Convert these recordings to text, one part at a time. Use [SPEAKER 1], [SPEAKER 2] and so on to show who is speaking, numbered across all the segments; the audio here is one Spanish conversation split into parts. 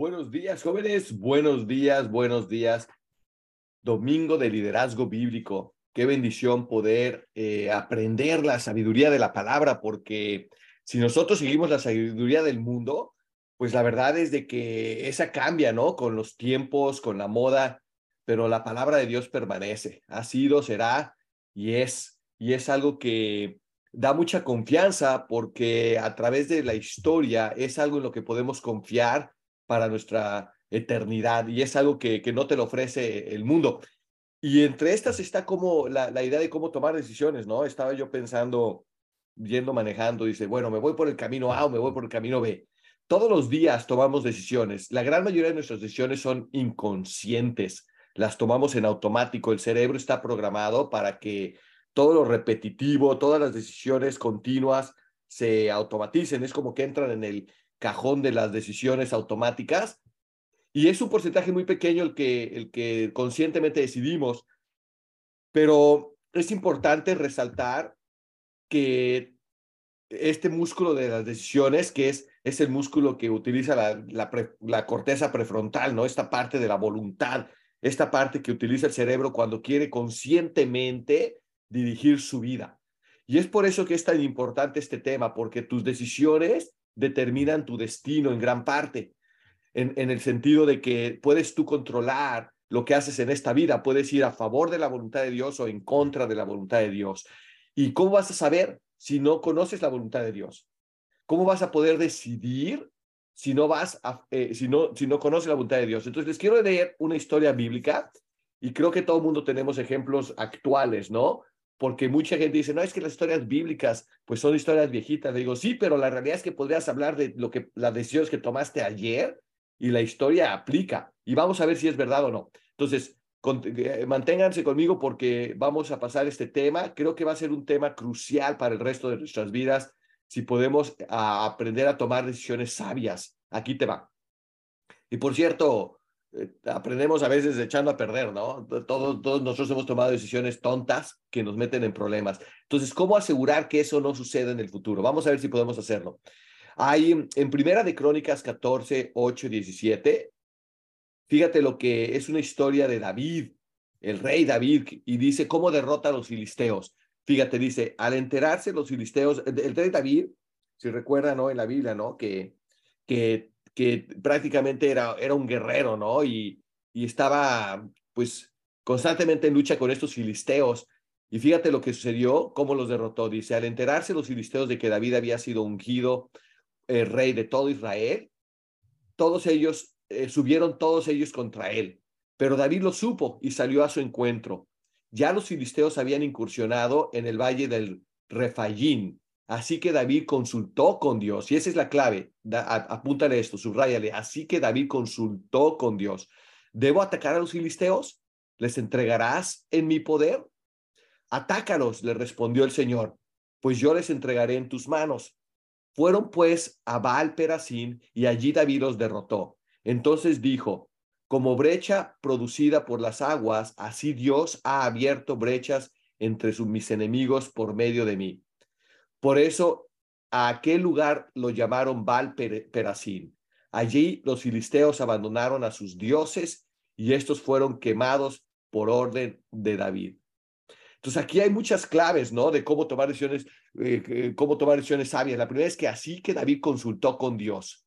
[SPEAKER 1] Buenos días, jóvenes. Buenos días, buenos días. Domingo de liderazgo bíblico. Qué bendición poder eh, aprender la sabiduría de la palabra, porque si nosotros seguimos la sabiduría del mundo, pues la verdad es de que esa cambia, ¿no? Con los tiempos, con la moda, pero la palabra de Dios permanece. Ha sido, será y es. Y es algo que da mucha confianza porque a través de la historia es algo en lo que podemos confiar para nuestra eternidad y es algo que, que no te lo ofrece el mundo. Y entre estas está como la, la idea de cómo tomar decisiones, ¿no? Estaba yo pensando, yendo manejando, dice, bueno, me voy por el camino A o me voy por el camino B. Todos los días tomamos decisiones. La gran mayoría de nuestras decisiones son inconscientes. Las tomamos en automático. El cerebro está programado para que todo lo repetitivo, todas las decisiones continuas se automaticen. Es como que entran en el cajón de las decisiones automáticas y es un porcentaje muy pequeño el que, el que conscientemente decidimos, pero es importante resaltar que este músculo de las decisiones, que es, es el músculo que utiliza la, la, corteza prefrontal, ¿no? Esta parte de la voluntad, esta parte que utiliza el cerebro cuando quiere conscientemente dirigir su vida. Y es por eso que es tan importante este tema, porque tus decisiones determinan tu destino en gran parte, en, en, el sentido de que puedes tú controlar lo que haces en esta vida, puedes ir a favor de la voluntad de Dios o en contra de la voluntad de Dios. ¿Y cómo vas a saber si no conoces la voluntad de Dios? ¿Cómo vas a poder decidir si no vas a, eh, si no, si no conoces la voluntad de Dios? Entonces les quiero leer una historia bíblica y creo que todo el mundo tenemos ejemplos actuales, ¿no? Porque mucha gente dice, no, es que las historias bíblicas, pues son historias viejitas. Le digo, sí, pero la realidad es que podrías hablar de lo que, las decisiones que tomaste ayer y la historia aplica. Y vamos a ver si es verdad o no. Entonces, eh, manténganse conmigo porque vamos a pasar este tema. Creo que va a ser un tema crucial para el resto de nuestras vidas si podemos a, aprender a tomar decisiones sabias. Aquí te va. Y por cierto, eh, aprendemos a veces echando a perder, ¿no? Todos, nosotros hemos tomado decisiones tontas que nos meten en problemas. Entonces, ¿cómo asegurar que eso no suceda en el futuro? Vamos a ver si podemos hacerlo. Hay en Primera de Crónicas 14, 8 y 17, fíjate lo que es una historia de David, el rey David, y dice cómo derrota a los filisteos. Fíjate, dice, al enterarse los filisteos, el rey David, si recuerdan, ¿no? En la Biblia, ¿no? Que, que que prácticamente era, era un guerrero, ¿no? Y, y estaba, pues, constantemente en lucha con estos filisteos. Y fíjate lo que sucedió, cómo los derrotó. Dice, al enterarse los filisteos de que David había sido ungido el rey de todo Israel, todos ellos, eh, subieron todos ellos contra él. Pero David lo supo y salió a su encuentro. Ya los filisteos habían incursionado en el valle del Refayín, Así que David consultó con Dios, y esa es la clave. apúntale esto, subrayale. Así que David consultó con Dios. ¿Debo atacar a los filisteos? ¿Les entregarás en mi poder? Atácalos, le respondió el Señor, pues yo les entregaré en tus manos. Fueron pues a Baal Perasín y allí David los derrotó. Entonces dijo, como brecha producida por las aguas, así Dios ha abierto brechas entre sus, mis enemigos por medio de mí. Por eso a aquel lugar lo llamaron Baal Perasín. Allí los filisteos abandonaron a sus dioses y estos fueron quemados por orden de David. Entonces aquí hay muchas claves, ¿no? De cómo tomar decisiones, eh, cómo tomar decisiones sabias. La primera es que así que David consultó con Dios.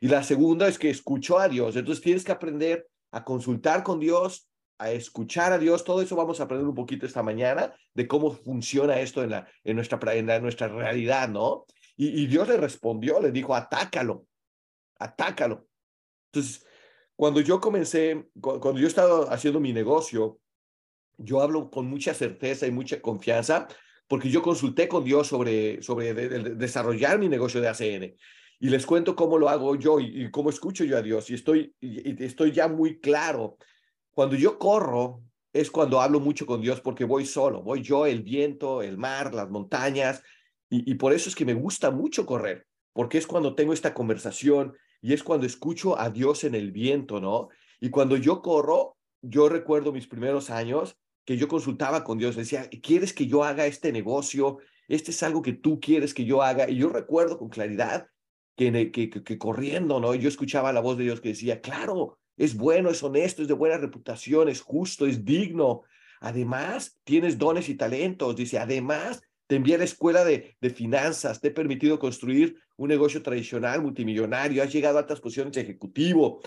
[SPEAKER 1] Y la segunda es que escuchó a Dios. Entonces tienes que aprender a consultar con Dios, a escuchar a Dios. Todo eso vamos a aprender un poquito esta mañana de cómo funciona esto en, la, en, nuestra, realidad, ¿no? Y, Dios le respondió, le dijo, atácalo, atácalo. Entonces, cuando yo comencé, cuando yo estaba haciendo mi negocio, yo hablo con mucha certeza y mucha confianza porque yo consulté con Dios sobre, sobre de, de, desarrollar mi negocio de ACN y les cuento cómo lo hago yo y, cómo escucho yo a Dios y estoy, y estoy ya muy claro cuando yo corro es cuando hablo mucho con Dios porque voy solo, voy yo, el viento, el mar, las montañas, y, y, por eso es que me gusta mucho correr, porque es cuando tengo esta conversación y es cuando escucho a Dios en el viento, ¿no? Y cuando yo corro, yo recuerdo mis primeros años que yo consultaba con Dios, decía, ¿quieres que yo haga este negocio? Este es algo que tú quieres que yo haga. Y yo recuerdo con claridad que, que, que, corriendo, ¿no? Yo escuchaba la voz de Dios que decía, claro, es bueno, es honesto, es de buena reputación, es justo, es digno. Además, tienes dones y talentos. Dice, además, te envié a la escuela de, de finanzas, te he permitido construir un negocio tradicional, multimillonario, has llegado a altas posiciones de ejecutivo.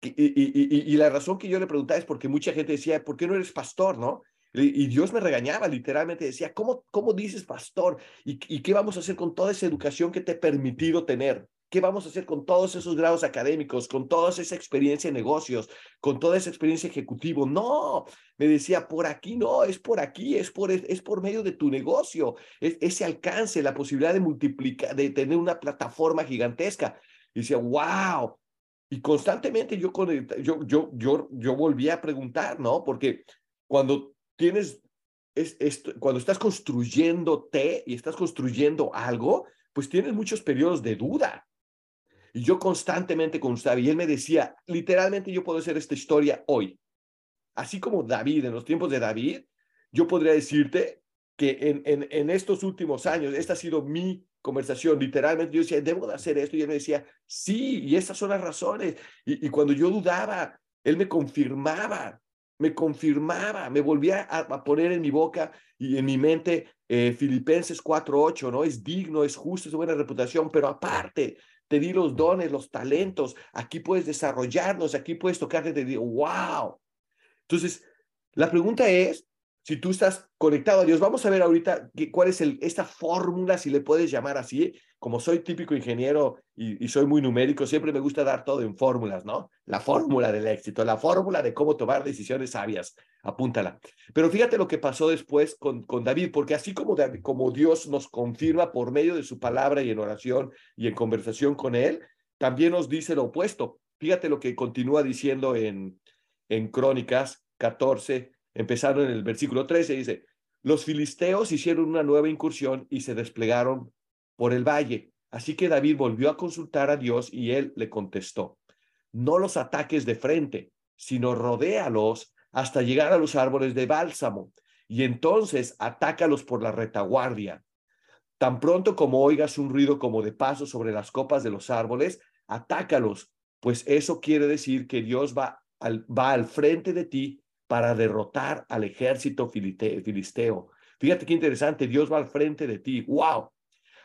[SPEAKER 1] Y, y, y, la razón que yo le preguntaba es porque mucha gente decía, ¿por qué no eres pastor, no? Y Dios me regañaba, literalmente decía, ¿cómo, cómo dices pastor? ¿Y, ¿Y qué vamos a hacer con toda esa educación que te he permitido tener? ¿Qué vamos a hacer con todos esos grados académicos, con toda esa experiencia en negocios, con toda esa experiencia ejecutivo? No, me decía, por aquí no, es por aquí, es por, es por medio de tu negocio, es, ese alcance, la posibilidad de multiplicar, de tener una plataforma gigantesca. Y decía, wow. Y constantemente yo, yo, yo, yo, yo volví a preguntar, ¿no? Porque cuando tienes, es, cuando estás construyéndote y estás construyendo algo, pues tienes muchos periodos de duda. Y yo constantemente constaba, y él me decía, literalmente yo puedo hacer esta historia hoy. Así como David, en los tiempos de David, yo podría decirte que en, en, estos últimos años, esta ha sido mi conversación, literalmente yo decía, debo de hacer esto, y él me decía, sí, y esas son las razones. Y, cuando yo dudaba, él me confirmaba, me confirmaba, me volvía a, poner en mi boca y en mi mente eh, Filipenses 4.8, ¿no? Es digno, es justo, es buena reputación, pero aparte te di los dones, los talentos, aquí puedes desarrollarnos, aquí puedes tocarte, te digo, wow. Entonces, la pregunta es, si tú estás conectado a Dios, vamos a ver ahorita cuál es esta fórmula, si le puedes llamar así, como soy típico ingeniero y, soy muy numérico, siempre me gusta dar todo en fórmulas, ¿no? La fórmula del éxito, la fórmula de cómo tomar decisiones sabias, apúntala. Pero fíjate lo que pasó después con, con David, porque así como, como Dios nos confirma por medio de su palabra y en oración y en conversación con Él, también nos dice lo opuesto. Fíjate lo que continúa diciendo en, en Crónicas 14, empezando en el versículo 13, dice, los filisteos hicieron una nueva incursión y se desplegaron por el valle. Así que David volvió a consultar a Dios y él le contestó, no los ataques de frente, sino rodéalos hasta llegar a los árboles de bálsamo y entonces atácalos por la retaguardia. Tan pronto como oigas un ruido como de paso sobre las copas de los árboles, atácalos, pues eso quiere decir que Dios va al, va al frente de ti para derrotar al ejército filisteo. Fíjate qué interesante, Dios va al frente de ti. ¡Wow!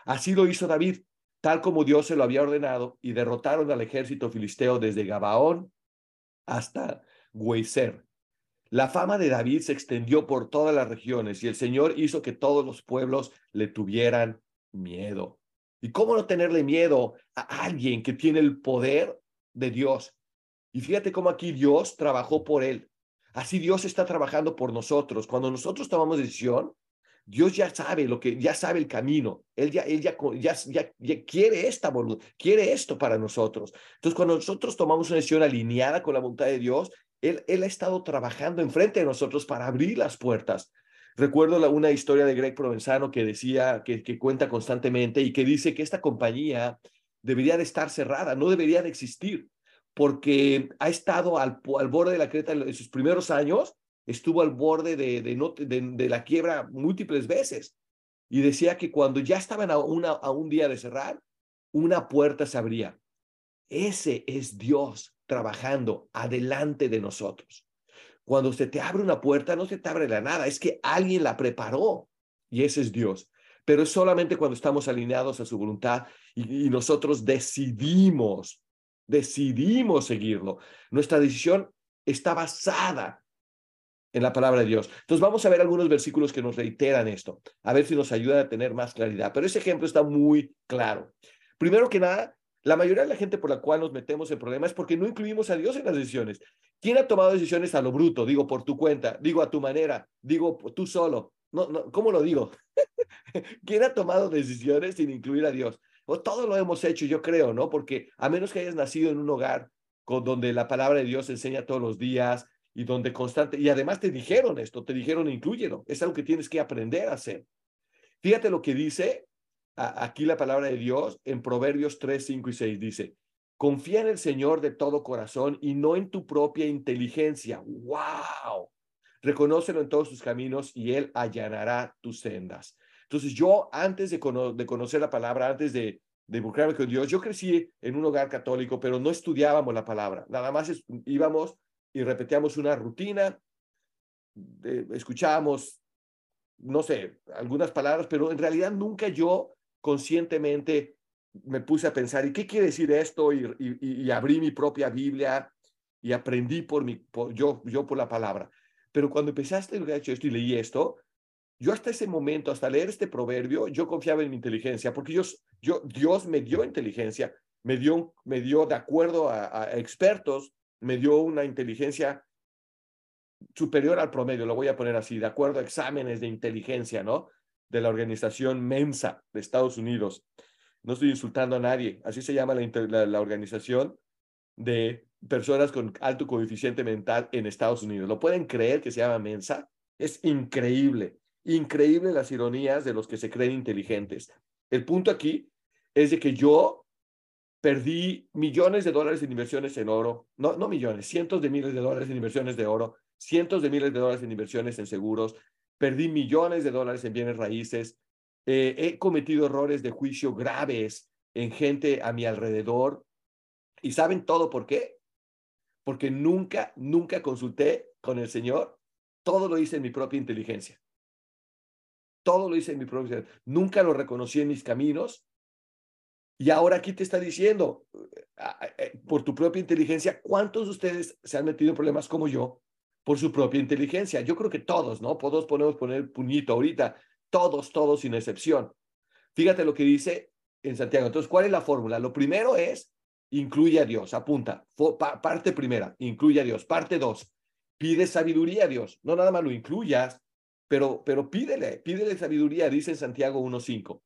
[SPEAKER 1] Así lo hizo David, tal como Dios se lo había ordenado, y derrotaron al ejército filisteo desde Gabaón hasta Güeser. La fama de David se extendió por todas las regiones y el Señor hizo que todos los pueblos le tuvieran miedo. ¿Y cómo no tenerle miedo a alguien que tiene el poder de Dios? Y fíjate cómo aquí Dios trabajó por él. Así Dios está trabajando por nosotros. Cuando nosotros tomamos decisión, Dios ya sabe lo que, ya sabe el camino. Él ya, él ya, ya, ya, quiere esta voluntad, quiere esto para nosotros. Entonces, cuando nosotros tomamos una decisión alineada con la voluntad de Dios, Él, él ha estado trabajando enfrente de nosotros para abrir las puertas. Recuerdo una historia de Greg Provenzano que decía, que, que cuenta constantemente y que dice que esta compañía debería de estar cerrada, no debería de existir porque ha estado al, borde de la creta en sus primeros años, estuvo al borde de, la quiebra múltiples veces. Y decía que cuando ya estaban a un día de cerrar, una puerta se abría. Ese es Dios trabajando adelante de nosotros. Cuando se te abre una puerta, no se te abre la nada, es que alguien la preparó y ese es Dios. Pero es solamente cuando estamos alineados a su voluntad y nosotros decidimos decidimos seguirlo. Nuestra decisión está basada en la palabra de Dios. Entonces vamos a ver algunos versículos que nos reiteran esto, a ver si nos ayuda a tener más claridad. Pero ese ejemplo está muy claro. Primero que nada, la mayoría de la gente por la cual nos metemos en problemas es porque no incluimos a Dios en las decisiones. ¿Quién ha tomado decisiones a lo bruto? Digo, por tu cuenta, digo, a tu manera, digo, tú solo. ¿Cómo lo digo? ¿Quién ha tomado decisiones sin incluir a Dios? O todo lo hemos hecho, yo creo, ¿no? Porque a menos que hayas nacido en un hogar con, donde la palabra de Dios se enseña todos los días y donde constante, y además te dijeron esto, te dijeron incluyelo, es algo que tienes que aprender a hacer. Fíjate lo que dice aquí la palabra de Dios en Proverbios 3, 5 y 6, dice, confía en el Señor de todo corazón y no en tu propia inteligencia. ¡Wow! Reconócelo en todos tus caminos y Él allanará tus sendas. Entonces yo antes de, conocer la palabra, antes de, de involucrarme con Dios. Yo crecí en un hogar católico, pero no estudiábamos la palabra. Nada más íbamos y repetíamos una rutina, escuchábamos, no sé, algunas palabras, pero en realidad nunca yo conscientemente me puse a pensar, ¿y qué quiere decir esto? Y, y, abrí mi propia Biblia y aprendí por mi, yo, yo por la palabra. Pero cuando empecé a estudiar esto y leí esto, yo hasta ese momento, hasta leer este proverbio, yo confiaba en mi inteligencia, porque yo, yo, Dios me dio inteligencia, me dio, me dio de acuerdo a, expertos, me dio una inteligencia superior al promedio, lo voy a poner así, de acuerdo a exámenes de inteligencia, ¿no? De la organización Mensa de Estados Unidos. No estoy insultando a nadie, así se llama la, la organización de personas con alto coeficiente mental en Estados Unidos. ¿Lo pueden creer que se llama Mensa? Es increíble, increíble las ironías de los que se creen inteligentes. El punto aquí es de que yo perdí millones de dólares en inversiones en oro, no, no millones, cientos de miles de dólares en inversiones de oro, cientos de miles de dólares en inversiones en seguros, perdí millones de dólares en bienes raíces, eh, he cometido errores de juicio graves en gente a mi alrededor. ¿Y saben todo por qué? porque nunca, nunca consulté con el Señor. Todo lo hice en mi propia inteligencia. Todo lo hice en mi propia Nunca lo reconocí en mis caminos. Y ahora aquí te está diciendo, eh, por tu propia inteligencia, ¿cuántos de ustedes se han metido en problemas como yo por su propia inteligencia? Yo creo que todos, ¿no? Todos podemos poner puñito ahorita. Todos, todos sin excepción. Fíjate lo que dice en Santiago. Entonces, ¿cuál es la fórmula? Lo primero es incluye a Dios, apunta. parte primera, incluye a Dios. Parte dos, pide sabiduría a Dios. No nada más lo incluyas, pero, pero pídele, pídele sabiduría, dice Santiago 1.5.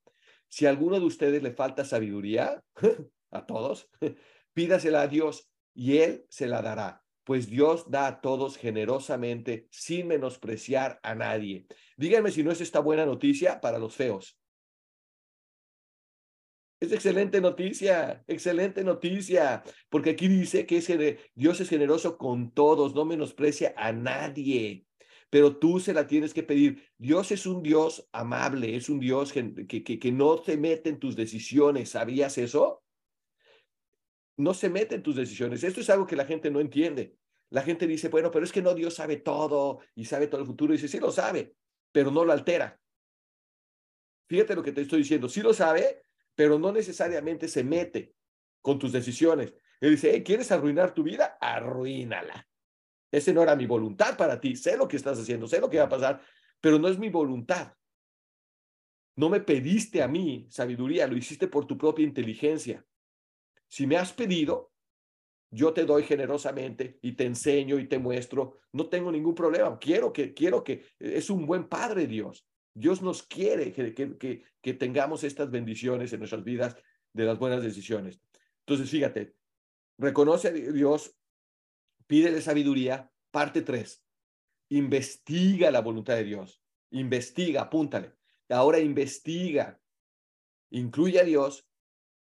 [SPEAKER 1] Si a alguno de ustedes le falta sabiduría, a todos, pídasela a Dios y Él se la dará, pues Dios da a todos generosamente sin menospreciar a nadie. Díganme si no es esta buena noticia para los feos. Es excelente noticia, excelente noticia, porque aquí dice que Dios es generoso con todos, no menosprecia a nadie, pero tú se la tienes que pedir. Dios es un Dios amable, es un Dios que, que, no se mete en tus decisiones. ¿Sabías eso? No se mete en tus decisiones. Esto es algo que la gente no entiende. La gente dice, bueno, pero es que no, Dios sabe todo y sabe todo el futuro. Y dice, sí lo sabe, pero no lo altera. Fíjate lo que te estoy diciendo. Sí lo sabe, pero no necesariamente se mete con tus decisiones. Él dice, ¿quieres arruinar tu vida? Arruínala. Ese no era mi voluntad para ti. Sé lo que estás haciendo, sé lo que va a pasar, pero no es mi voluntad. No me pediste a mí sabiduría, lo hiciste por tu propia inteligencia. Si me has pedido, yo te doy generosamente y te enseño y te muestro. No tengo ningún problema. Quiero que, quiero que, es un buen padre Dios. Dios nos quiere que, que, que, tengamos estas bendiciones en nuestras vidas de las buenas decisiones. Entonces, fíjate, reconoce a Dios, pídele sabiduría, parte tres, investiga la voluntad de Dios, investiga, apúntale. Ahora investiga, incluye a Dios,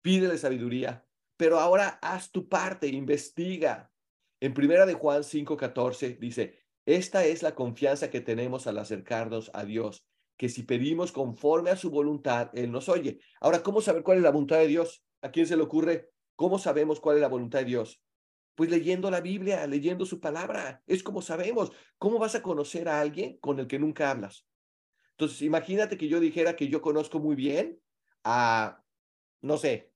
[SPEAKER 1] pídele sabiduría, pero ahora haz tu parte, investiga. En primera de Juan 5:14 dice, esta es la confianza que tenemos al acercarnos a Dios, que si pedimos conforme a su voluntad, Él nos oye. Ahora, ¿cómo saber cuál es la voluntad de Dios? ¿A quién se le ocurre? ¿Cómo sabemos cuál es la voluntad de Dios? Pues leyendo la Biblia, leyendo su palabra. Es como sabemos. ¿Cómo vas a conocer a alguien con el que nunca hablas? Entonces, imagínate que yo dijera que yo conozco muy bien a, no sé,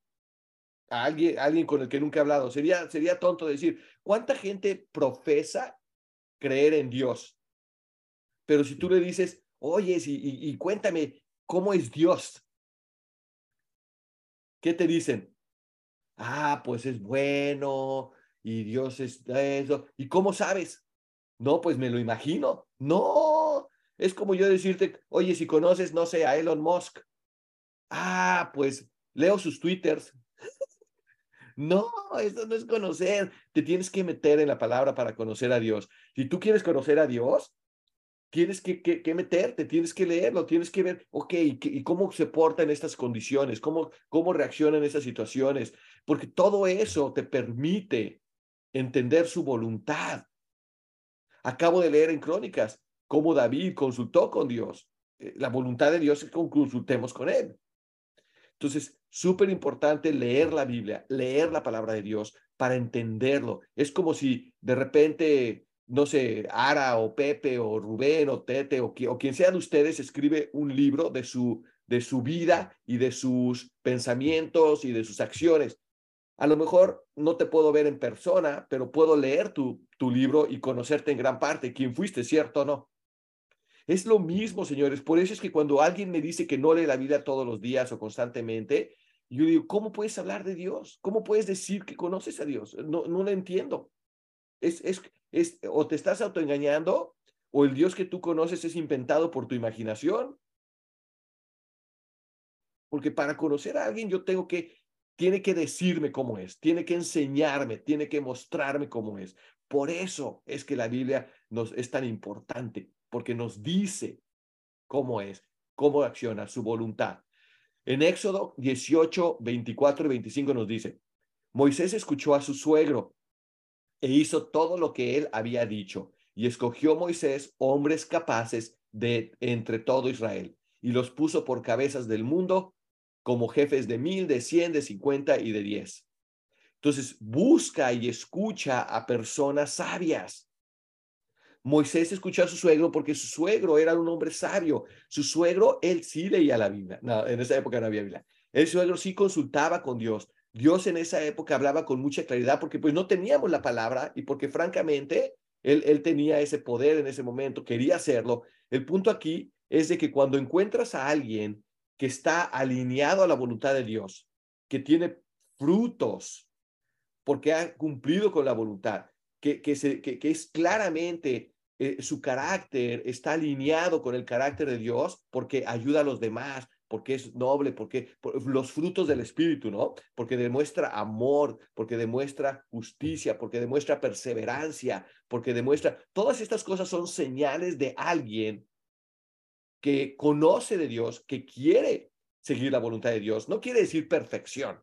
[SPEAKER 1] a alguien, alguien con el que nunca he hablado. Sería, sería tonto decir, ¿cuánta gente profesa creer en Dios? Pero si tú le dices, Oye, y, y, cuéntame, ¿cómo es Dios? ¿Qué te dicen? Ah, pues es bueno y Dios es eso. ¿Y cómo sabes? No, pues me lo imagino. No, es como yo decirte, oye, si conoces, no sé, a Elon Musk. Ah, pues leo sus twitters. no, eso no es conocer. Te tienes que meter en la palabra para conocer a Dios. Si tú quieres conocer a Dios, tienes que, que, meterte, tienes que leerlo, tienes que ver, ok, ¿y cómo se porta en estas condiciones? ¿Cómo, ¿Cómo reacciona en estas situaciones? Porque todo eso te permite entender su voluntad. Acabo de leer en Crónicas cómo David consultó con Dios. Eh, la voluntad de Dios es que consultemos con él. Entonces, súper importante leer la Biblia, leer la palabra de Dios para entenderlo. Es como si de repente, no sé, Ara o Pepe o Rubén o Tete o, quien sea de ustedes escribe un libro de su, de su vida y de sus pensamientos y de sus acciones. A lo mejor no te puedo ver en persona, pero puedo leer tu, tu libro y conocerte en gran parte quién fuiste, ¿cierto o no? Es lo mismo, señores. Por eso es que cuando alguien me dice que no lee la Biblia todos los días o constantemente, yo digo, ¿cómo puedes hablar de Dios? ¿Cómo puedes decir que conoces a Dios? No, no lo entiendo. Es, es, es, o te estás autoengañando o el Dios que tú conoces es inventado por tu imaginación. Porque para conocer a alguien yo tengo que, tiene que decirme cómo es, tiene que enseñarme, tiene que mostrarme cómo es. Por eso es que la Biblia nos es tan importante porque nos dice cómo es, cómo acciona su voluntad. En Éxodo 18, 24 y 25 nos dice, Moisés escuchó a su suegro e hizo todo lo que él había dicho, y escogió Moisés hombres capaces de entre todo Israel, y los puso por cabezas del mundo como jefes de mil, de cien, de cincuenta y de diez. Entonces, busca y escucha a personas sabias Moisés escuchó a su suegro porque su suegro era un hombre sabio. Su suegro, él sí leía la Biblia. No, en esa época no había Biblia. El suegro sí consultaba con Dios. Dios en esa época hablaba con mucha claridad porque pues no teníamos la palabra y porque francamente él, él tenía ese poder en ese momento, quería hacerlo. El punto aquí es de que cuando encuentras a alguien que está alineado a la voluntad de Dios, que tiene frutos porque ha cumplido con la voluntad, que, que, es claramente eh, su carácter está alineado con el carácter de Dios porque ayuda a los demás, porque es noble, porque los frutos del Espíritu, ¿no? Porque demuestra amor, porque demuestra justicia, porque demuestra perseverancia, porque demuestra, todas estas cosas son señales de alguien que conoce de Dios, que quiere seguir la voluntad de Dios. No quiere decir perfección.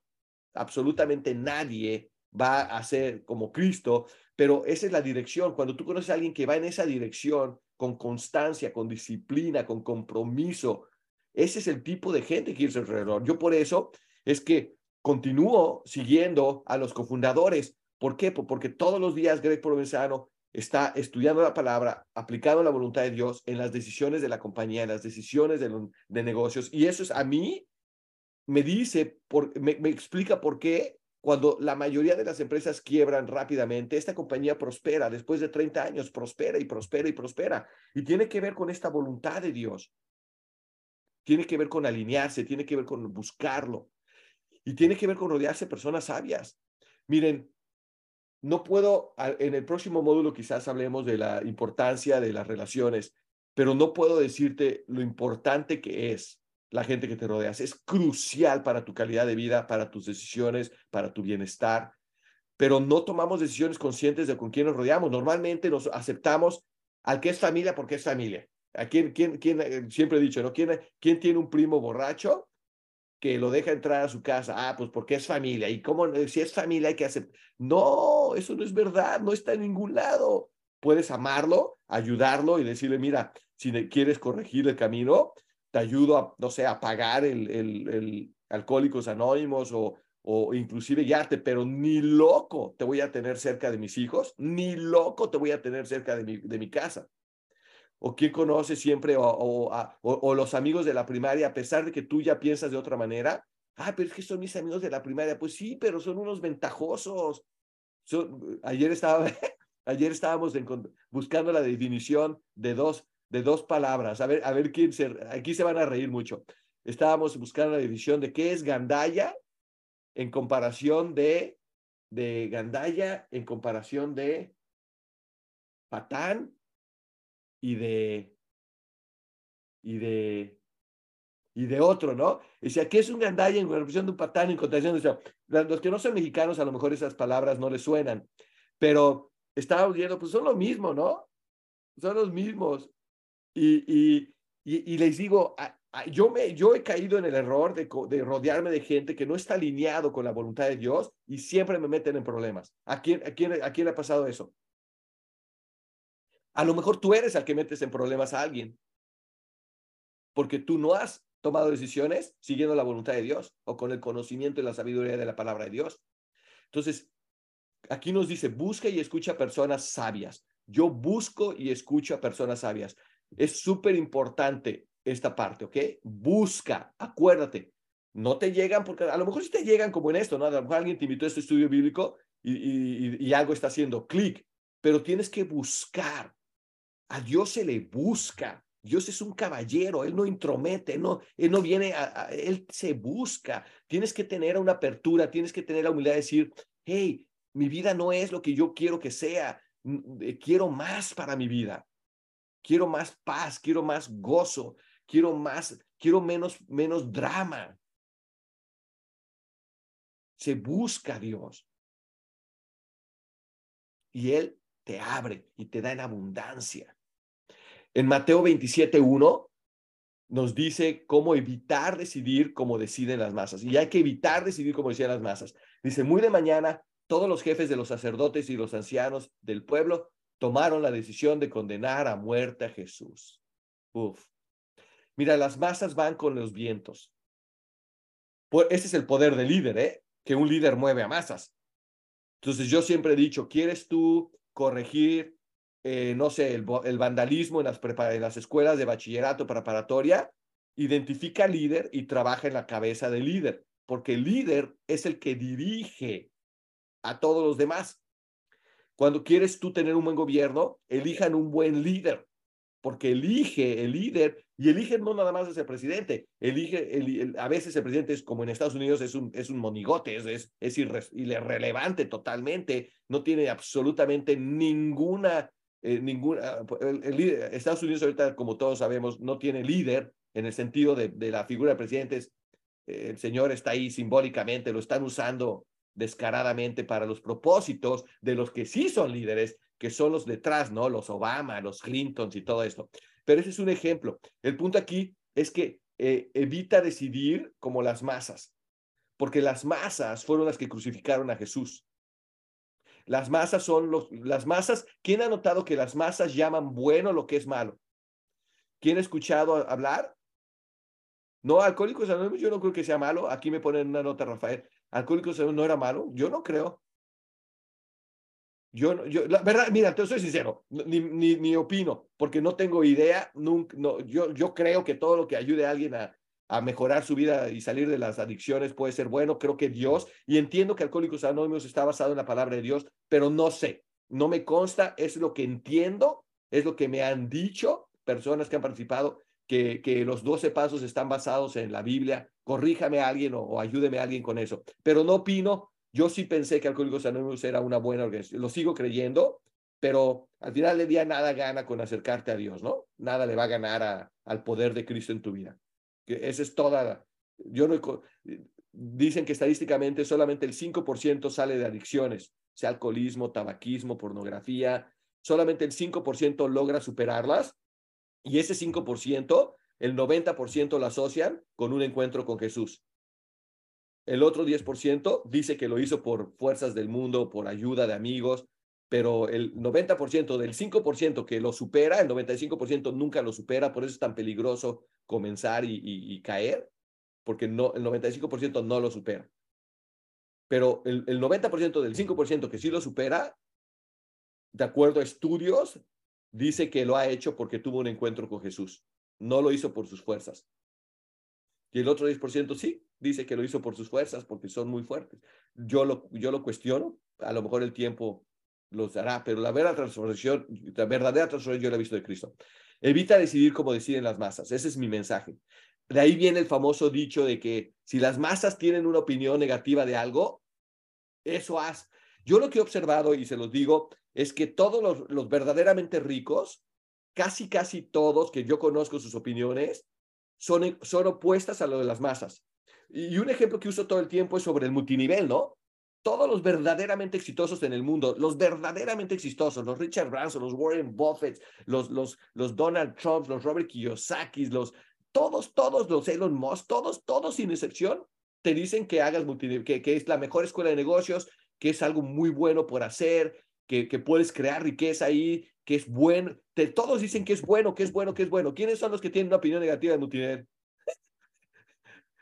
[SPEAKER 1] Absolutamente nadie va a ser como Cristo, pero esa es la dirección. Cuando tú conoces a alguien que va en esa dirección, con constancia, con disciplina, con compromiso, ese es el tipo de gente que es alrededor. Yo por eso es que continúo siguiendo a los cofundadores. ¿Por qué? Porque todos los días Greg Provenzano está estudiando la palabra, aplicando la voluntad de Dios en las decisiones de la compañía, en las decisiones de, de negocios. Y eso es a mí, me dice, por, me, me explica por qué cuando la mayoría de las empresas quiebran rápidamente, esta compañía prospera, después de 30 años prospera y prospera y prospera. Y tiene que ver con esta voluntad de Dios. Tiene que ver con alinearse, tiene que ver con buscarlo. Y tiene que ver con rodearse de personas sabias. Miren, no puedo, en el próximo módulo quizás hablemos de la importancia de las relaciones, pero no puedo decirte lo importante que es la gente que te rodeas. Es crucial para tu calidad de vida, para tus decisiones, para tu bienestar, pero no tomamos decisiones conscientes de con quién nos rodeamos. Normalmente nos aceptamos al que es familia porque es familia. ¿A quién, quién, quién, eh, siempre he dicho, ¿no? ¿Quién, ¿Quién tiene un primo borracho que lo deja entrar a su casa? Ah, pues porque es familia. ¿Y cómo, si es familia hay que aceptar? No, eso no es verdad, no está en ningún lado. Puedes amarlo, ayudarlo y decirle, mira, si quieres corregir el camino, te ayudo a, no sé, a pagar el, el, Alcohólicos Anónimos o, o inclusive guiarte, pero ni loco te voy a tener cerca de mis hijos, ni loco te voy a tener cerca de mi, de mi casa. O quién conoce siempre, o, o, los amigos de la primaria, a pesar de que tú ya piensas de otra manera, ah, pero es que son mis amigos de la primaria, pues sí, pero son unos ventajosos. Ayer, estaba, ayer estábamos buscando la definición de dos de dos palabras. A ver, a ver quién se. Aquí se van a reír mucho. Estábamos buscando la división de qué es Gandaya en comparación de. de Gandaya en comparación de Patán y de. y de. Y de otro, ¿no? Decía, ¿qué es un Gandaya en comparación de un Patán en comparación de. Los que no son mexicanos, a lo mejor esas palabras no les suenan, pero estábamos viendo, pues son lo mismo, ¿no? Son los mismos. Y, y, les digo, yo, me, yo he caído en el error de, de, rodearme de gente que no está alineado con la voluntad de Dios y siempre me meten en problemas. ¿A quién, a quién, a quién le ha pasado eso? A lo mejor tú eres el que metes en problemas a alguien porque tú no has tomado decisiones siguiendo la voluntad de Dios o con el conocimiento y la sabiduría de la palabra de Dios. Entonces, aquí nos dice, busca y escucha personas sabias. Yo busco y escucho a personas sabias. Es súper importante esta parte, ¿ok? Busca, acuérdate, no te llegan, porque a lo mejor si te llegan como en esto, ¿no? A lo mejor alguien te invitó a este estudio bíblico y, y, y algo está haciendo clic, pero tienes que buscar. A Dios se le busca. Dios es un caballero, Él no intromete, no, Él no viene, a, Él se busca. Tienes que tener una apertura, tienes que tener la humildad de decir, hey, mi vida no es lo que yo quiero que sea, eh, quiero más para mi vida. Quiero más paz, quiero más gozo, quiero más, quiero menos, menos drama. Se busca a Dios. Y Él te abre y te da en abundancia. En Mateo 27.1 nos dice cómo evitar decidir como deciden las masas. Y hay que evitar decidir como deciden las masas. Dice, muy de mañana, todos los jefes de los sacerdotes y los ancianos del pueblo tomaron la decisión de condenar a muerte a Jesús. Uf. Mira, las masas van con los vientos. Ese es el poder del líder, ¿eh? Que un líder mueve a masas. Entonces yo siempre he dicho, ¿quieres tú corregir eh, no sé, el, vandalismo en las, escuelas de bachillerato preparatoria, identifica líder y trabaja en la cabeza del líder, porque el líder es el que dirige a todos los demás. Cuando quieres tú tener un buen gobierno, elijan un buen líder, porque elige el líder y elige no nada más es el presidente, elige, a veces el presidente es como en Estados Unidos es un, es un monigote, es, es irrelevante totalmente, no tiene absolutamente ninguna eh, ninguna, el, Estados Unidos ahorita, como todos sabemos, no tiene líder en el sentido de, de la figura de presidentes. Eh, el señor está ahí simbólicamente, lo están usando descaradamente para los propósitos de los que sí son líderes, que son los detrás, ¿no? Los Obama, los Clintons y todo esto. Pero ese es un ejemplo. El punto aquí es que eh, evita decidir como las masas, porque las masas fueron las que crucificaron a Jesús. Las masas son los, las masas. ¿Quién ha notado que las masas llaman bueno lo que es malo? ¿Quién ha escuchado hablar? No, Alcohólicos Anónimos yo no creo que sea malo. Aquí me ponen una nota, Rafael. Alcohólicos Anónimos no era malo. Yo no creo. Yo, yo la verdad, mira, te soy sincero, ni, ni, ni opino, porque no tengo idea, no, yo, yo creo que todo lo que ayude a alguien a, a mejorar su vida y salir de las adicciones puede ser bueno. Creo que Dios, y entiendo que Alcohólicos Anónimos está basado en la palabra de Dios, pero no sé, no me consta, es lo que entiendo, es lo que me han dicho personas que han participado, que, que los 12 pasos están basados en la Biblia. Corríjame a alguien o, ayúdeme a alguien con eso, pero no opino. Yo sí pensé que Alcohólicos Anónimos era una buena organización, lo sigo creyendo, pero al final del día nada gana con acercarte a Dios, ¿no? Nada le va a ganar al poder de Cristo en tu vida que esa es toda, yo no, dicen que estadísticamente solamente el 5% sale de adicciones, sea alcoholismo, tabaquismo, pornografía, solamente el 5% logra superarlas y ese 5%, el 90% lo asocian con un encuentro con Jesús. El otro 10% dice que lo hizo por fuerzas del mundo, por ayuda de amigos, pero el 90% del 5% que lo supera, el 95% nunca lo supera, por eso es tan peligroso comenzar y, caer, porque no, el 95% no lo supera. Pero el, el 90% del 5% que sí lo supera, de acuerdo a estudios, dice que lo ha hecho porque tuvo un encuentro con Jesús. No lo hizo por sus fuerzas. Y el otro 10% sí, dice que lo hizo por sus fuerzas porque son muy fuertes. Yo lo, yo lo cuestiono, a lo mejor el tiempo los dará, pero la verdadera transformación, la verdadera transformación yo la he visto de Cristo. Evita decidir como deciden las masas, ese es mi mensaje. De ahí viene el famoso dicho de que si las masas tienen una opinión negativa de algo, eso haz. Yo lo que he observado, y se los digo, es que todos los, los verdaderamente ricos, casi, casi todos que yo conozco sus opiniones, son, son opuestas a lo de las masas. Y un ejemplo que uso todo el tiempo es sobre el multinivel, ¿no? Todos los verdaderamente exitosos en el mundo, los verdaderamente exitosos, los Richard Branson, los Warren Buffett, los, los, los Donald Trump, los Robert Kiyosaki, los, todos, todos los Elon Musk, todos, todos sin excepción, te dicen que hagas que, que es la mejor escuela de negocios, que es algo muy bueno por hacer, que, que puedes crear riqueza ahí, que es bueno. Te, todos dicen que es bueno, que es bueno, que es bueno. ¿Quiénes son los que tienen una opinión negativa de multinivel?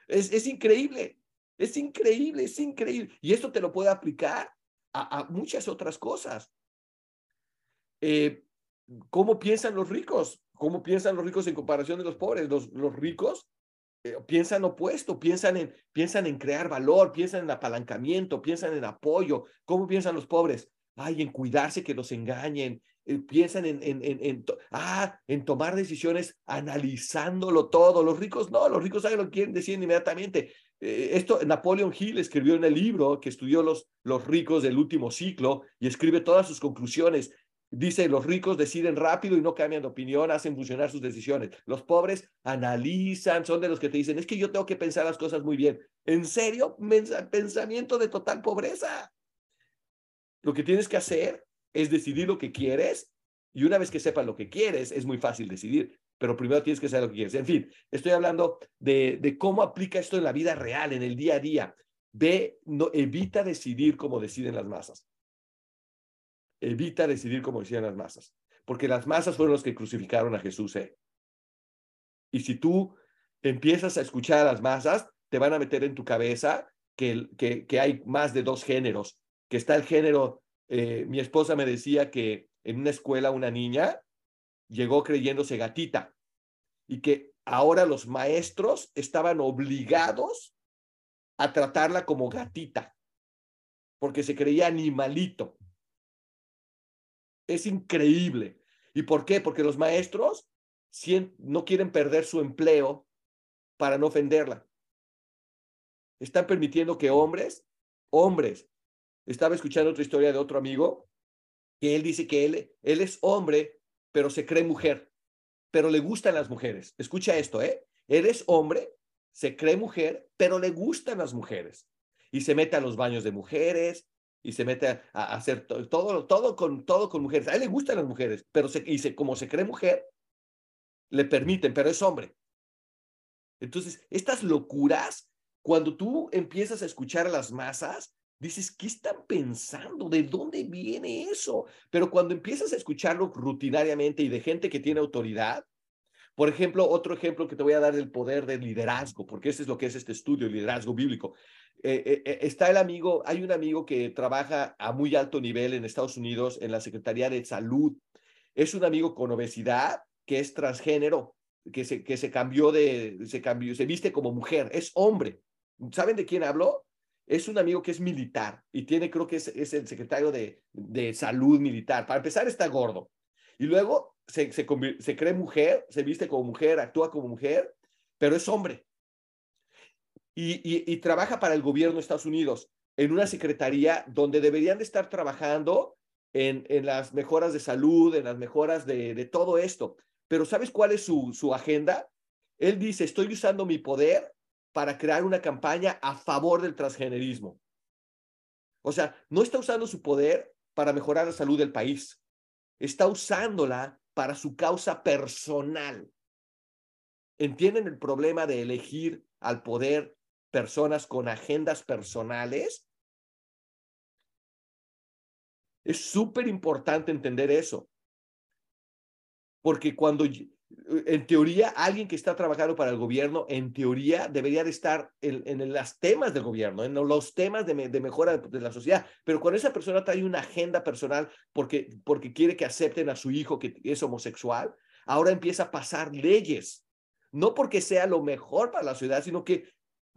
[SPEAKER 1] Es, es increíble, es increíble, es increíble. Y esto te lo puede aplicar a, muchas otras cosas. Eh, ¿Cómo piensan los ricos? ¿Cómo piensan los ricos en comparación de los pobres? Los, los ricos eh, piensan opuesto, piensan en, piensan en crear valor, piensan en apalancamiento, piensan en apoyo. ¿Cómo piensan los pobres? Ay, en cuidarse que los engañen, eh, piensan en, en, en, ah, en tomar decisiones analizándolo todo. Los ricos no, los ricos saben lo que quieren decir inmediatamente. Eh, esto Napoleon Hill escribió en el libro que estudió los, los ricos del último ciclo y escribe todas sus conclusiones. Dice, los ricos deciden rápido y no cambian de opinión, hacen funcionar sus decisiones. Los pobres analizan, son de los que te dicen, es que yo tengo que pensar las cosas muy bien. ¿En serio? Pensamiento de total pobreza. Lo que tienes que hacer es decidir lo que quieres y una vez que sepas lo que quieres, es muy fácil decidir, pero primero tienes que saber lo que quieres. En fin, estoy hablando de, de cómo aplica esto en la vida real, en el día a día. Ve, no, evita decidir como deciden las masas. Evita decidir como deciden las masas, porque las masas fueron los que crucificaron a Jesús. ¿eh? Y si tú empiezas a escuchar a las masas, te van a meter en tu cabeza que, que, que hay más de dos géneros, que está el género eh, mi esposa me decía que en una escuela una niña llegó creyéndose gatita y que ahora los maestros estaban obligados a tratarla como gatita porque se creía animalito. Es increíble. ¿Y por qué? Porque los maestros no quieren perder su empleo para no ofenderla. Están permitiendo que hombres, hombres estaba escuchando otra historia de otro amigo que él dice que él, él es hombre, pero se cree mujer, pero le gustan las mujeres. Escucha esto, ¿eh? Él es hombre, se cree mujer, pero le gustan las mujeres. Y se mete a los baños de mujeres, y se mete a, hacer todo, todo, con, todo con mujeres. A él le gustan las mujeres, pero se, y como se cree mujer, le permiten, pero es hombre. Entonces, estas locuras, cuando tú empiezas a escuchar a las masas, dices, ¿qué están pensando? ¿De dónde viene eso? Pero cuando empiezas a escucharlo rutinariamente y de gente que tiene autoridad, por ejemplo, otro ejemplo que te voy a dar del poder del liderazgo, porque ese es lo que es este estudio, el liderazgo bíblico. Eh, eh, eh, está el amigo, hay un amigo que trabaja a muy alto nivel en Estados Unidos en la Secretaría de Salud. Es un amigo con obesidad que es transgénero, que se, que se cambió de, se cambió, se viste como mujer, es hombre. ¿Saben de quién hablo? Es un amigo que es militar y tiene, creo que es, el secretario de, de, salud militar. Para empezar, está gordo. Y luego se, se, se cree mujer, se viste como mujer, actúa como mujer, pero es hombre. Y, y, trabaja para el gobierno de Estados Unidos en una secretaría donde deberían de estar trabajando en, en las mejoras de salud, en las mejoras de, de todo esto. Pero ¿sabes cuál es su, su agenda? Él dice, estoy usando mi poder para crear una campaña a favor del transgenerismo. O sea, no está usando su poder para mejorar la salud del país, está usándola para su causa personal. ¿Entienden el problema de elegir al poder personas con agendas personales? Es súper importante entender eso. Porque cuando en teoría, alguien que está trabajando para el gobierno, en teoría, debería de estar en, en los temas del gobierno, en los temas de, de, mejora de la sociedad. Pero cuando esa persona trae una agenda personal porque, porque quiere que acepten a su hijo que es homosexual, ahora empieza a pasar leyes. No porque sea lo mejor para la ciudad, sino que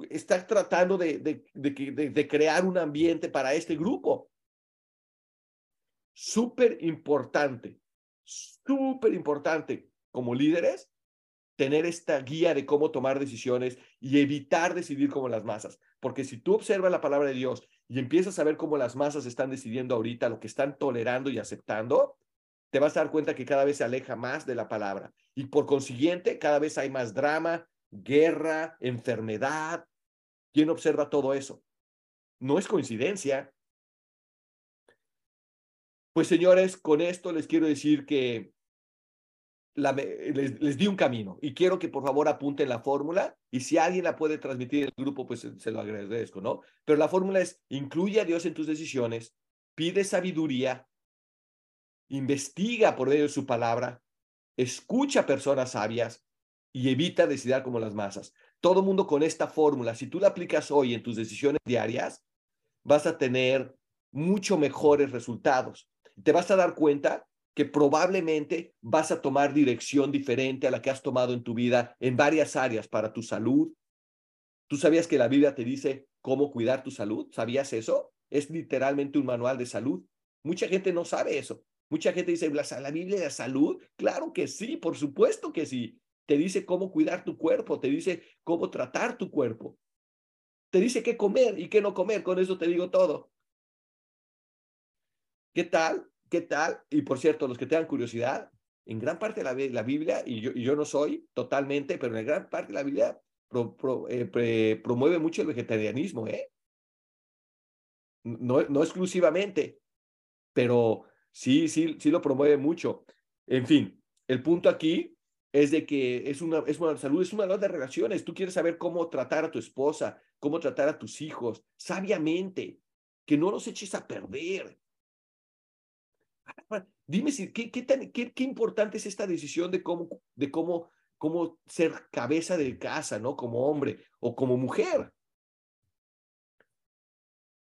[SPEAKER 1] está tratando de, de, de crear un ambiente para este grupo. Súper importante, súper importante como líderes, tener esta guía de cómo tomar decisiones y evitar decidir como las masas. Porque si tú observas la palabra de Dios y empiezas a ver cómo las masas están decidiendo ahorita, lo que están tolerando y aceptando, te vas a dar cuenta que cada vez se aleja más de la palabra. Y por consiguiente, cada vez hay más drama, guerra, enfermedad. ¿Quién observa todo eso? No es coincidencia. Pues señores, con esto les quiero decir que les, di un camino y quiero que por favor apunten la fórmula y si alguien la puede transmitir el grupo, pues se lo agradezco, ¿no? Pero la fórmula es, incluye a Dios en tus decisiones, pide sabiduría, investiga por medio de su palabra, escucha personas sabias y evita decidir como las masas. todo mundo con esta fórmula, si tú la aplicas hoy en tus decisiones diarias, vas a tener mucho mejores resultados. Te vas a dar cuenta que probablemente vas a tomar dirección diferente a la que has tomado en tu vida en varias áreas para tu salud. ¿Tú sabías que la Biblia te dice cómo cuidar tu salud? ¿Sabías eso? Es literalmente un manual de salud. Mucha gente no sabe eso. Mucha gente dice, ¿la, Biblia de salud? Claro que sí, por supuesto que sí. Te dice cómo cuidar tu cuerpo, te dice cómo tratar tu cuerpo. Te dice qué comer y qué no comer, con eso te digo todo. ¿Qué tal? ¿Qué tal? Y por cierto, los que tengan curiosidad, en gran parte de la, Biblia, y yo, yo, no soy totalmente, pero en gran parte de la Biblia eh, promueve mucho el vegetarianismo, ¿eh? No, no exclusivamente, pero sí, sí, sí lo promueve mucho. En fin, el punto aquí es de que es una, es una salud, es una de relaciones. Tú quieres saber cómo tratar a tu esposa, cómo tratar a tus hijos, sabiamente, que no los eches a perder. Dime si, ¿qué, qué, qué, qué importante es esta decisión de cómo, de cómo, cómo ser cabeza de casa, ¿no? Como hombre o como mujer.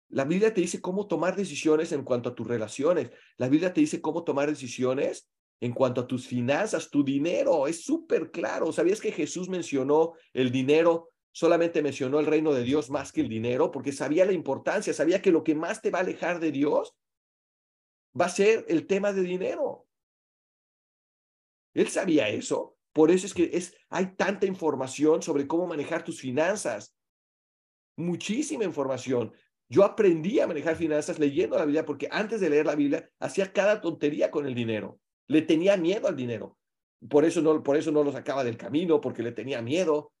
[SPEAKER 1] La Biblia te dice cómo tomar decisiones en cuanto a tus relaciones. La Biblia te dice cómo tomar decisiones en cuanto a tus finanzas, tu dinero. Es súper claro. ¿Sabías que Jesús mencionó el dinero? Solamente mencionó el reino de Dios más que el dinero porque sabía la importancia, sabía que lo que más te va a alejar de Dios va a ser el tema de dinero. Él sabía eso. Por eso es que es, hay tanta información sobre cómo manejar tus finanzas. Muchísima información. Yo aprendí a manejar finanzas leyendo la Biblia porque antes de leer la Biblia hacía cada tontería con el dinero. Le tenía miedo al dinero. Por eso no, por eso no lo sacaba del camino, porque le tenía miedo.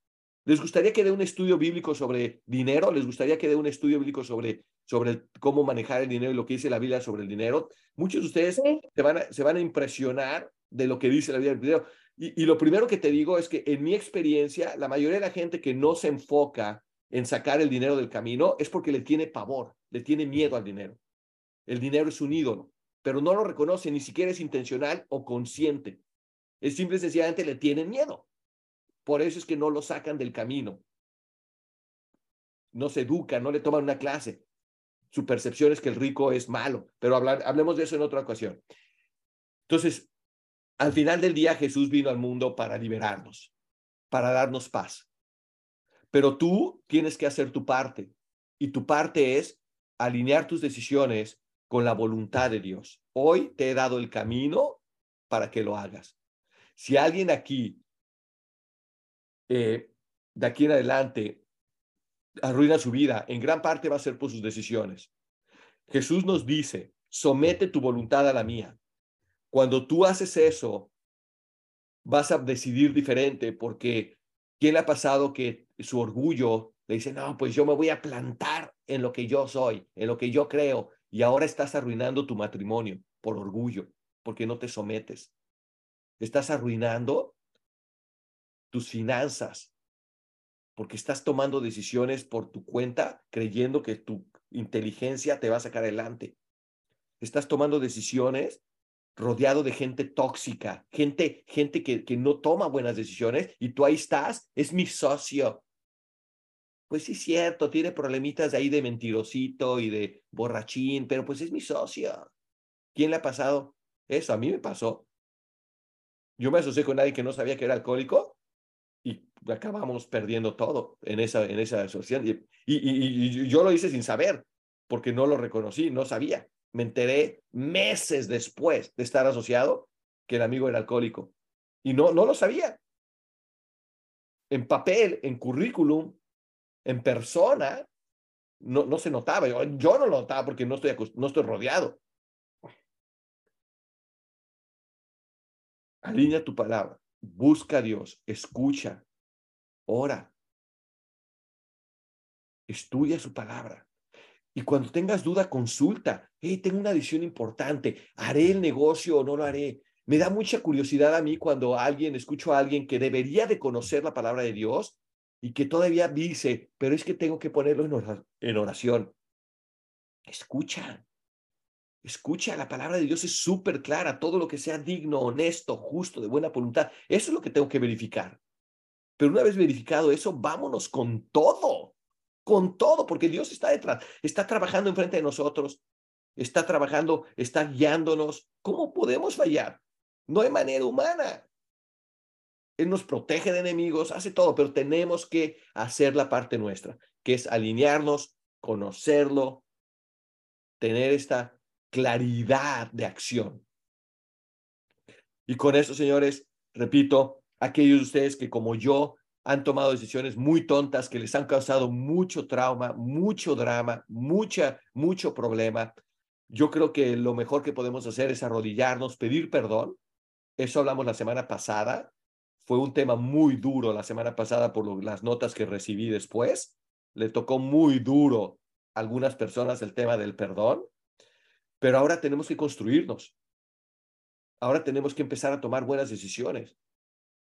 [SPEAKER 1] ¿Les gustaría que dé un estudio bíblico sobre dinero? ¿Les gustaría que dé un estudio bíblico sobre, sobre cómo manejar el dinero y lo que dice la Biblia sobre el dinero? Muchos de ustedes se, van a, se van a impresionar de lo que dice la Biblia del dinero. Y, y lo primero que te digo es que en mi experiencia, la mayoría de la gente que no se enfoca en sacar el dinero del camino es porque le tiene pavor, le tiene miedo al dinero. El dinero es un ídolo, pero no lo reconoce, ni siquiera es intencional o consciente. Es simple y sencillamente le tienen miedo. Por eso es que no lo sacan del camino. No se educan, no le toman una clase. Su percepción es que el rico es malo, pero hablemos de eso en otra ocasión. Entonces, al final del día Jesús vino al mundo para liberarnos, para darnos paz. Pero tú tienes que hacer tu parte y tu parte es alinear tus decisiones con la voluntad de Dios. Hoy te he dado el camino para que lo hagas. Si alguien aquí eh, de aquí en adelante arruina su vida, en gran parte va a ser por sus decisiones. Jesús nos dice, somete tu voluntad a la mía. Cuando tú haces eso, vas a decidir diferente porque ¿quién le ha pasado que su orgullo le dice, no, pues yo me voy a plantar en lo que yo soy, en lo que yo creo, y ahora estás arruinando tu matrimonio por orgullo, porque no te sometes. Estás arruinando tus finanzas, porque estás tomando decisiones por tu cuenta creyendo que tu inteligencia te va a sacar adelante. Estás tomando decisiones rodeado de gente tóxica, gente, gente que, que no toma buenas decisiones y tú ahí estás, es mi socio. Pues sí, cierto, tiene problemitas de ahí de mentirosito y de borrachín, pero pues es mi socio. ¿Quién le ha pasado eso? A mí me pasó. Yo me asocié con alguien que no sabía que era alcohólico acabamos perdiendo todo en esa, en esa asociación. Y, y, yo lo hice sin saber, porque no lo reconocí, no sabía. Me enteré meses después de estar asociado que el amigo era alcohólico. Y no, no lo sabía. En papel, en currículum, en persona, no, no se notaba. Yo, yo no lo notaba porque no estoy, no estoy rodeado. Alinea tu palabra busca a Dios, escucha, ora, estudia su palabra. Y cuando tengas duda, consulta. Hey, tengo una decisión importante. ¿Haré el negocio o no lo haré? Me da mucha curiosidad a mí cuando alguien, escucho a alguien que debería de conocer la palabra de Dios y que todavía dice, pero es que tengo que ponerlo en oración. Escucha, Escucha, la palabra de Dios es súper clara, todo lo que sea digno, honesto, justo, de buena voluntad. Eso es lo que tengo que verificar. Pero una vez verificado eso, vámonos con todo, con todo, porque Dios está detrás, está trabajando enfrente de nosotros, está trabajando, está guiándonos. ¿Cómo podemos fallar? No hay manera humana. Él nos protege de enemigos, hace todo, pero tenemos que hacer la parte nuestra, que es alinearnos, conocerlo, tener esta claridad de acción. Y con eso, señores, repito, aquellos de ustedes que como yo han tomado decisiones muy tontas que les han causado mucho trauma, mucho drama, mucha, mucho problema. Yo creo que lo mejor que podemos hacer es arrodillarnos, pedir perdón. Eso hablamos la semana pasada. Fue un tema muy duro la semana pasada por las notas que recibí después. Le tocó muy duro a algunas personas el tema del perdón, pero ahora tenemos que construirnos. Ahora tenemos que empezar a tomar buenas decisiones.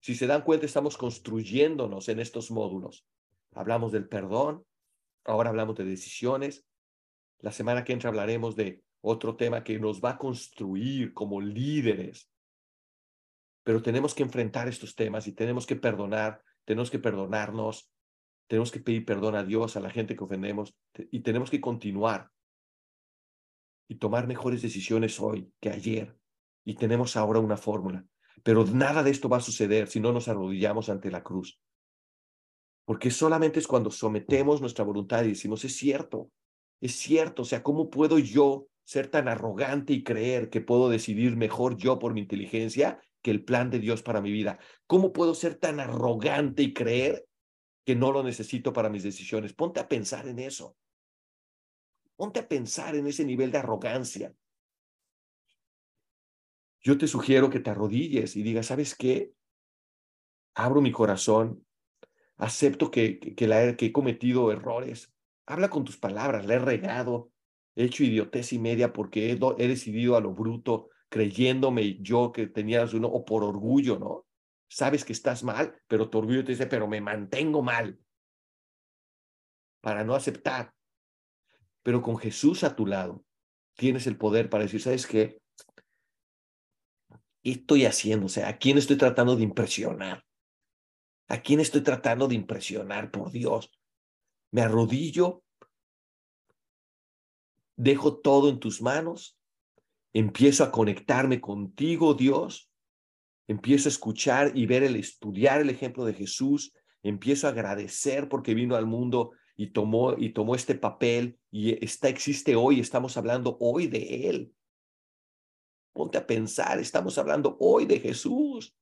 [SPEAKER 1] Si se dan cuenta, estamos construyéndonos en estos módulos. Hablamos del perdón, ahora hablamos de decisiones. La semana que entra hablaremos de otro tema que nos va a construir como líderes pero tenemos que enfrentar estos temas y tenemos que perdonar, tenemos que perdonarnos, tenemos que pedir perdón a Dios, a la gente que ofendemos y tenemos que continuar y tomar mejores decisiones hoy que ayer. Y tenemos ahora una fórmula. Pero nada de esto va a suceder si no nos arrodillamos ante la cruz. Porque solamente es cuando sometemos nuestra voluntad y decimos, es cierto, es cierto, o sea, ¿cómo puedo yo ser tan arrogante y creer que puedo decidir mejor yo por mi inteligencia que el plan de Dios para mi vida. ¿Cómo puedo ser tan arrogante y creer que no lo necesito para mis decisiones? Ponte a pensar en eso. Ponte a pensar en ese nivel de arrogancia. Yo te sugiero que te arrodilles y digas, ¿sabes qué? Abro mi corazón, acepto que, que, la, he cometido errores. Habla con tus palabras, la he regado, he hecho idiotez y media porque he, he decidido a lo bruto, creyéndome yo que tenías uno, o por orgullo, ¿no? Sabes que estás mal, pero tu orgullo te dice, pero me mantengo mal para no aceptar. Pero con Jesús a tu lado, tienes el poder para decir, ¿sabes qué? ¿Qué estoy haciendo? O sea, ¿a quién estoy tratando de impresionar? ¿A quién estoy tratando de impresionar, por Dios? Me arrodillo, dejo todo en tus manos empiezo a conectarme contigo, Dios, empiezo a escuchar y ver el estudiar el ejemplo de Jesús, empiezo a agradecer porque vino al mundo y tomó y tomó este papel y está existe hoy, estamos hablando hoy de él. Ponte a pensar, estamos hablando hoy de Jesús.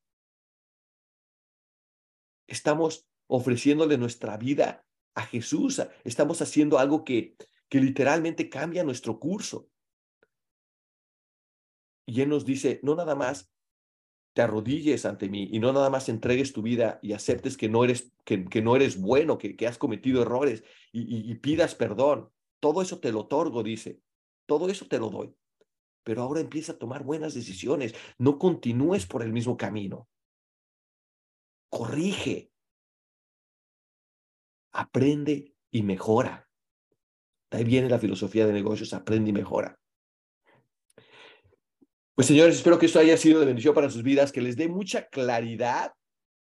[SPEAKER 1] Estamos ofreciéndole nuestra vida a Jesús, estamos haciendo algo que que literalmente cambia nuestro curso. Y Él nos dice, no nada más te arrodilles ante mí y no nada más entregues tu vida y aceptes que no eres, que, que no eres bueno, que, que has cometido errores y, y pidas perdón. Todo eso te lo otorgo, dice. Todo eso te lo doy. Pero ahora empieza a tomar buenas decisiones. No continúes por el mismo camino. Corrige. Aprende y mejora. De ahí viene la filosofía de negocios, aprende y mejora. Pues señores, espero que esto haya sido de bendición para sus vidas, que les dé mucha claridad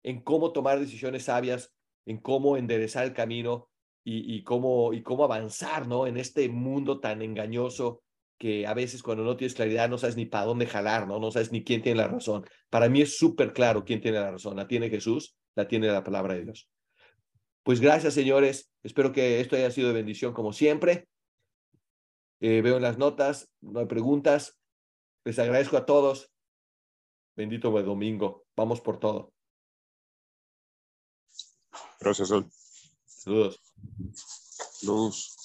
[SPEAKER 1] en cómo tomar decisiones sabias, en cómo enderezar el camino y, cómo, y cómo avanzar ¿no? en este mundo tan engañoso que a veces cuando no tienes claridad no sabes ni para dónde jalar, ¿no? No sabes ni quién tiene la razón. Para mí es súper claro quién tiene la razón. La tiene Jesús, la tiene la palabra de Dios. Pues gracias, señores. Espero que esto haya sido de bendición como siempre. Eh, veo en las notas, no hay preguntas. Les agradezco a todos. Bendito buen domingo. Vamos por todo.
[SPEAKER 2] Gracias,
[SPEAKER 1] Saludos.
[SPEAKER 2] Saludos.